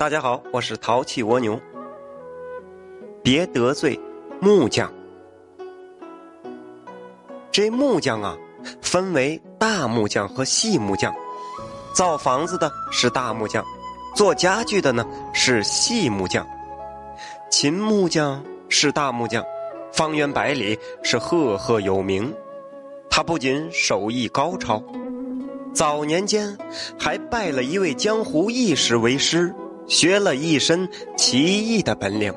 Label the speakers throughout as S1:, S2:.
S1: 大家好，我是淘气蜗牛。别得罪木匠。这木匠啊，分为大木匠和细木匠。造房子的是大木匠，做家具的呢是细木匠。秦木匠是大木匠，方圆百里是赫赫有名。他不仅手艺高超，早年间还拜了一位江湖义士为师，学了一身奇异的本领。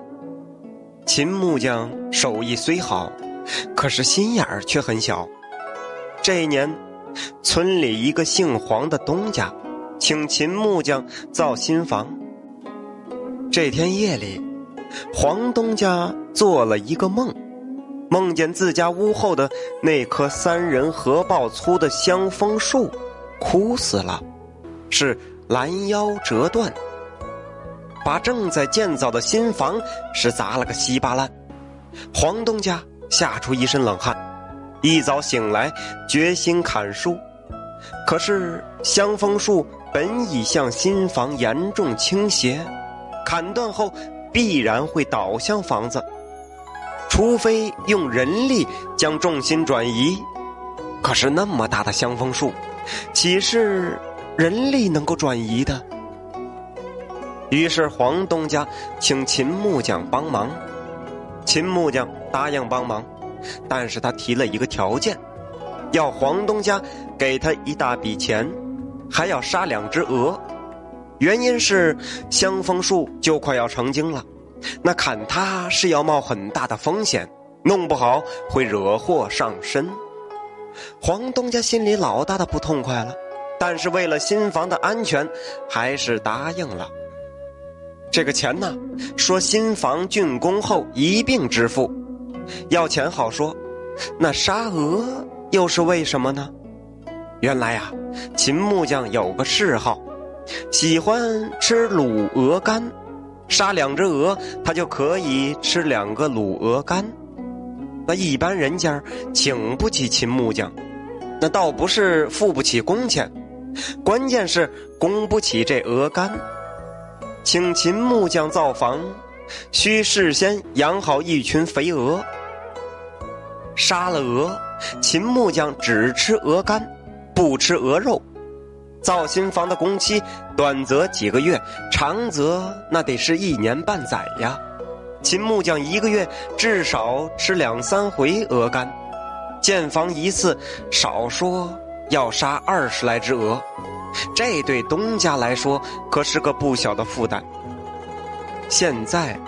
S1: 秦木匠手艺虽好，可是心眼儿却很小。这一年，村里一个姓黄的东家，请秦木匠造新房。这天夜里，黄东家做了一个梦。梦见自家屋后的那棵三人合抱粗的香枫树，枯死了，是拦腰折断，把正在建造的新房是砸了个稀巴烂。黄东家吓出一身冷汗，一早醒来决心砍树，可是香枫树本已向新房严重倾斜，砍断后必然会倒向房子。除非用人力将重心转移，可是那么大的香枫树，岂是人力能够转移的？于是黄东家请秦木匠帮忙，秦木匠答应帮忙，但是他提了一个条件，要黄东家给他一大笔钱，还要杀两只鹅，原因是香枫树就快要成精了。那砍它是要冒很大的风险，弄不好会惹祸上身。黄东家心里老大的不痛快了，但是为了新房的安全，还是答应了。这个钱呢，说新房竣工后一并支付。要钱好说，那杀鹅又是为什么呢？原来呀，秦木匠有个嗜好，喜欢吃卤鹅肝。杀两只鹅，他就可以吃两个卤鹅肝。那一般人家请不起秦木匠，那倒不是付不起工钱，关键是供不起这鹅肝。请秦木匠造房，需事先养好一群肥鹅。杀了鹅，秦木匠只吃鹅肝，不吃鹅肉。造新房的工期，短则几个月，长则那得是一年半载呀。秦木匠一个月至少吃两三回鹅肝，建房一次少说要杀二十来只鹅，这对东家来说可是个不小的负担。现在，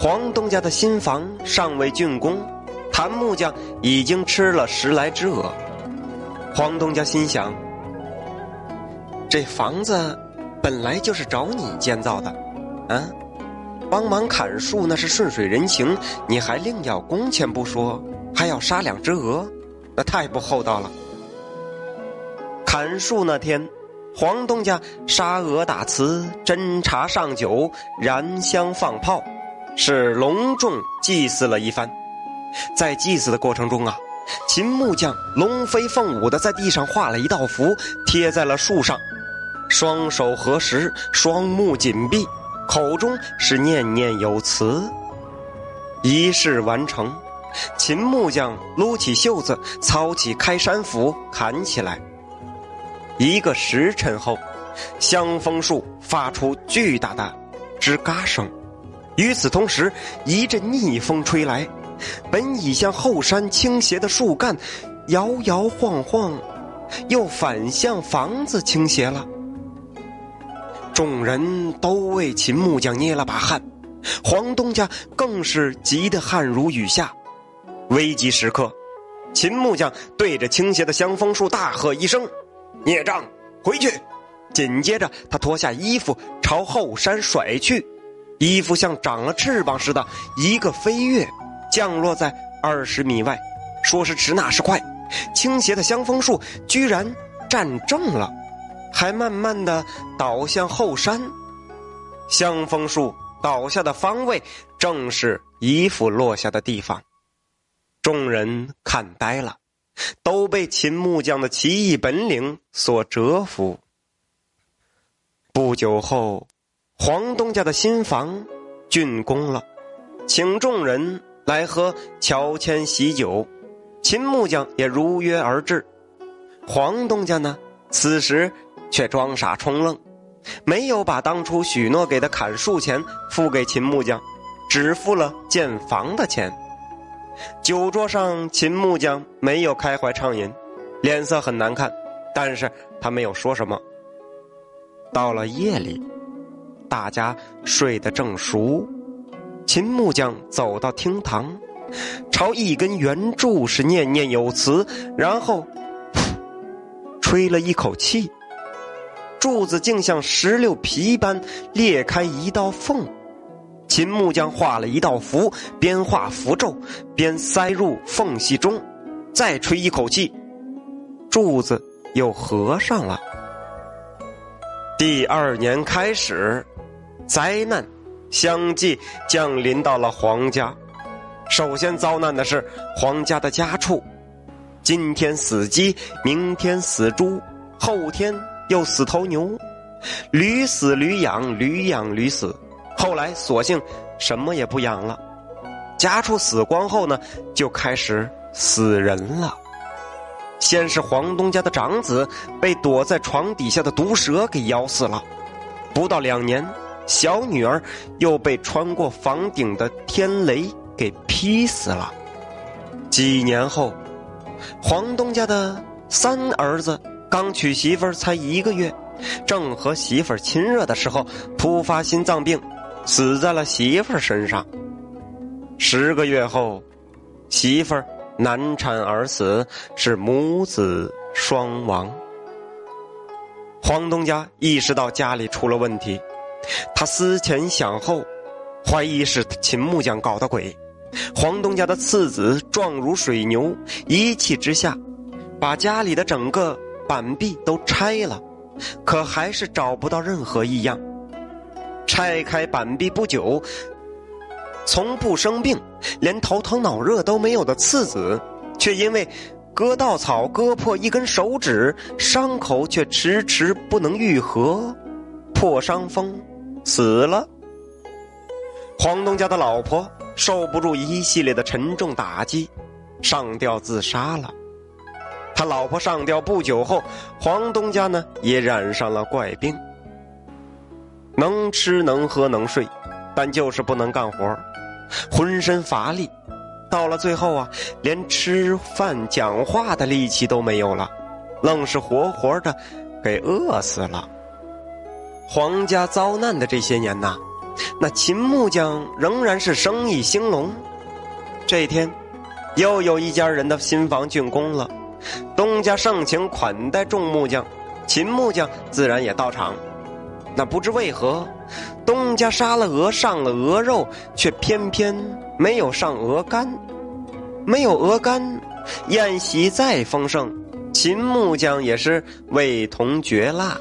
S1: 黄东家的新房尚未竣工，谭木匠已经吃了十来只鹅。黄东家心想。这房子本来就是找你建造的，啊，帮忙砍树那是顺水人情，你还另要工钱不说，还要杀两只鹅，那太不厚道了。砍树那天，黄东家杀鹅打瓷，斟茶上酒，燃香放炮，是隆重祭祀了一番。在祭祀的过程中啊，秦木匠龙飞凤舞的在地上画了一道符，贴在了树上。双手合十，双目紧闭，口中是念念有词。仪式完成，秦木匠撸起袖子，操起开山斧，砍起来。一个时辰后，香枫树发出巨大的吱嘎声。与此同时，一阵逆风吹来，本已向后山倾斜的树干，摇摇晃晃，又反向房子倾斜了。众人都为秦木匠捏了把汗，黄东家更是急得汗如雨下。危急时刻，秦木匠对着倾斜的香枫树大喝一声：“孽障，回去！”紧接着，他脱下衣服朝后山甩去，衣服像长了翅膀似的，一个飞跃，降落在二十米外。说时迟，那时快，倾斜的香枫树居然站正了。还慢慢的倒向后山，香枫树倒下的方位正是衣服落下的地方。众人看呆了，都被秦木匠的奇异本领所折服。不久后，黄东家的新房竣工了，请众人来喝乔迁喜酒，秦木匠也如约而至。黄东家呢，此时却装傻充愣，没有把当初许诺给的砍树钱付给秦木匠，只付了建房的钱。酒桌上，秦木匠没有开怀畅饮，脸色很难看，但是他没有说什么。到了夜里。大家睡得正熟，秦木匠走到厅堂，朝一根圆柱是念念有词，然后吹了一口气，柱子竟像石榴皮般裂开一道缝。秦木匠画了一道符，边画符咒边塞入缝隙中，再吹一口气，柱子又合上了。第二年开始。灾难相继降临到了黄家。首先遭难的是黄家的家畜，今天死鸡，明天死猪，后天又死头牛，驴死驴养，驴养驴死。后来索性什么也不养了。家畜死光后呢，就开始死人了。先是黄东家的长子被躲在床底下的毒蛇给咬死了，不到两年。小女儿又被穿过房顶的天雷给劈死了。几年后，黄东家的三儿子刚娶媳妇儿才一个月，正和媳妇儿亲热的时候，突发心脏病，死在了媳妇儿身上。十个月后，媳妇儿难产而死，是母子双亡。黄东家意识到家里出了问题。他思前想后，怀疑是秦木匠搞的鬼。黄东家的次子壮如水牛，一气之下，把家里的整个板壁都拆了，可还是找不到任何异样。拆开板壁不久，从不生病，连头疼脑热都没有的次子，却因为割稻草割破一根手指，伤口却迟迟不能愈合，破伤风。死了。黄东家的老婆受不住一系列的沉重打击，上吊自杀了。他老婆上吊不久后，黄东家呢也染上了怪病，能吃能喝能睡，但就是不能干活，浑身乏力，到了最后啊，连吃饭讲话的力气都没有了，愣是活活的给饿死了。皇家遭难的这些年呐，那秦木匠仍然是生意兴隆。这一天，又有一家人的新房竣工了，东家盛情款待众木匠，秦木匠自然也到场。那不知为何，东家杀了鹅上了鹅肉，却偏偏没有上鹅肝。没有鹅肝，宴席再丰盛，秦木匠也是味同嚼蜡。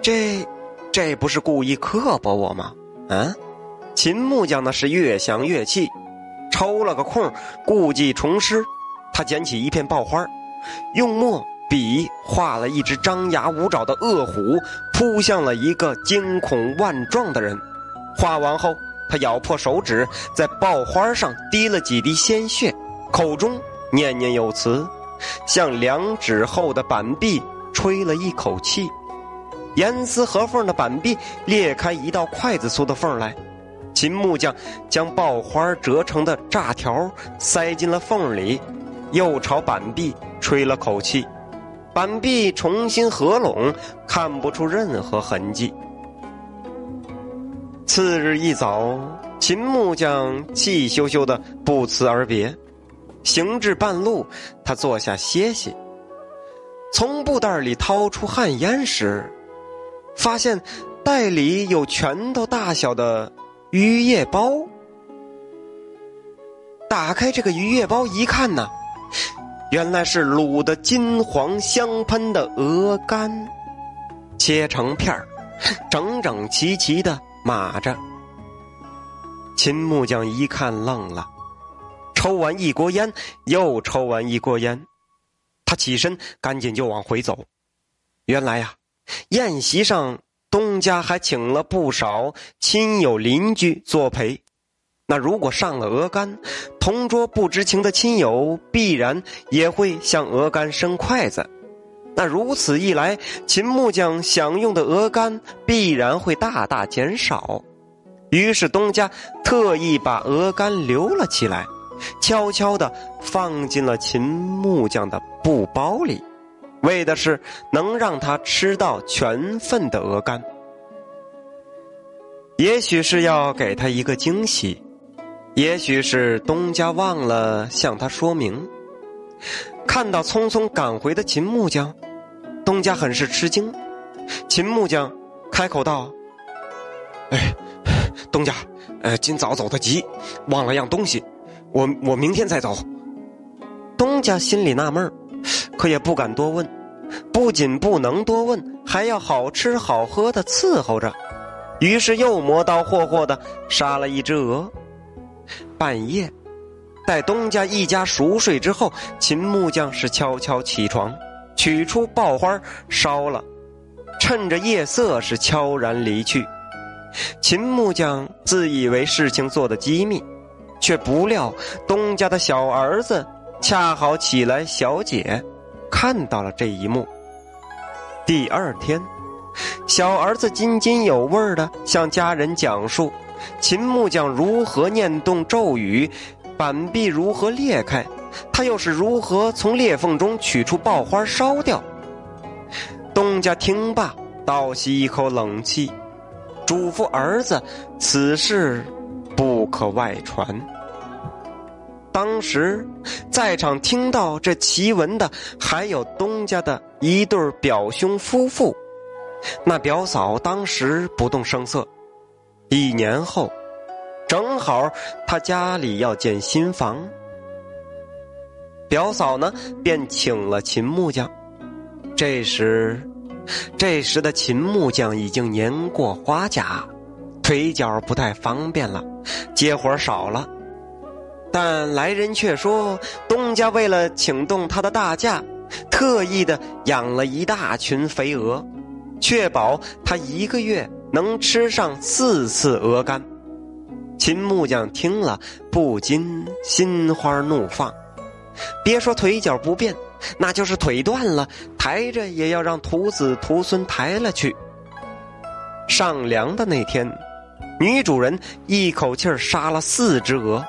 S1: 这，这不是故意刻薄我吗？啊！秦木匠呢是越想越气，抽了个空，故技重施。他捡起一片爆花，用墨笔画了一只张牙舞爪的恶虎，扑向了一个惊恐万状的人。画完后，他咬破手指，在爆花上滴了几滴鲜血，口中念念有词，向两指厚的板壁吹了一口气。严丝合缝的板壁裂开一道筷子粗的缝来，秦木匠将爆花折成的炸条塞进了缝里，又朝板壁吹了口气，板壁重新合拢，看不出任何痕迹。次日一早，秦木匠气羞羞的不辞而别，行至半路，他坐下歇息，从布袋里掏出旱烟时。发现袋里有拳头大小的鱼叶包，打开这个鱼叶包一看呢，原来是卤的金黄香喷的鹅肝，切成片儿，整整齐齐的码着。秦木匠一看愣了，抽完一锅烟，又抽完一锅烟，他起身赶紧就往回走。原来呀。宴席上东家还请了不少亲友邻居作陪。那如果上了鹅肝，同桌不知情的亲友必然也会向鹅肝伸筷子。那如此一来，秦木匠享用的鹅肝必然会大大减少。于是东家特意把鹅肝留了起来，悄悄地放进了秦木匠的布包里，为的是能让他吃到全份的鹅肝。也许是要给他一个惊喜。也许是东家忘了向他说明，看到匆匆赶回的秦木匠，东家很是吃惊。秦木匠开口道：“哎，东家，呃，今早走的急，忘了样东西，我我明天再走。”东家心里纳闷可也不敢多问，不仅不能多问，还要好吃好喝的伺候着，于是又磨刀霍霍的杀了一只鹅。半夜，待东家一家熟睡之后，秦木匠是悄悄起床，取出爆花烧了，趁着夜色是悄然离去。秦木匠自以为事情做得机密，却不料东家的小儿子恰好起来小解，看到了这一幕。第二天，小儿子津津有味的向家人讲述。秦木匠如何念动咒语，板壁如何裂开，他又是如何从裂缝中取出爆花烧掉？东家听罢，倒吸一口冷气，嘱咐儿子此事不可外传。当时在场听到这奇闻的，还有东家的一对表兄夫妇。那表嫂当时不动声色。一年后，正好他家里要建新房，表嫂呢便请了秦木匠。这时，这时的秦木匠已经年过花甲，腿脚不太方便了，接活少了。但来人却说，东家为了请动他的大驾，特意的养了一大群肥鹅，确保他一个月。能吃上四次鹅肝，秦木匠听了不禁心花怒放。别说腿脚不便，那就是腿断了，抬着也要让徒子徒孙抬了去。上梁的那天，女主人一口气杀了四只鹅，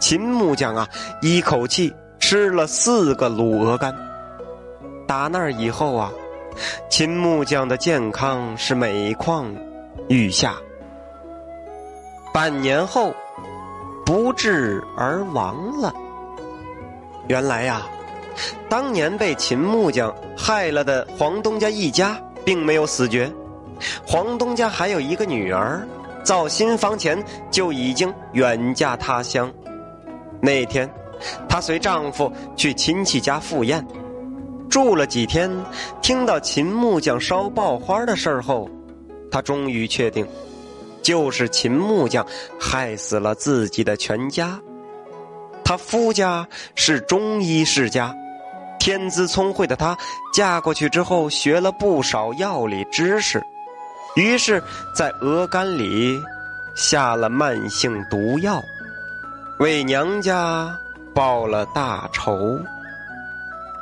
S1: 秦木匠啊，一口气吃了四个卤鹅肝。打那儿以后啊，秦木匠的健康是每况。雨下，半年后，不治而亡了。原来呀，当年被秦木匠害了的黄东家一家，并没有死绝。黄东家还有一个女儿，造新房前就已经远嫁他乡。那天，她随丈夫去亲戚家赴宴，住了几天，听到秦木匠烧爆花的事儿后。他终于确定，就是秦木匠害死了自己的全家。他夫家是中医世家，天资聪慧的她嫁过去之后，学了不少药理知识，于是，在鹅肝里下了慢性毒药，为娘家报了大仇。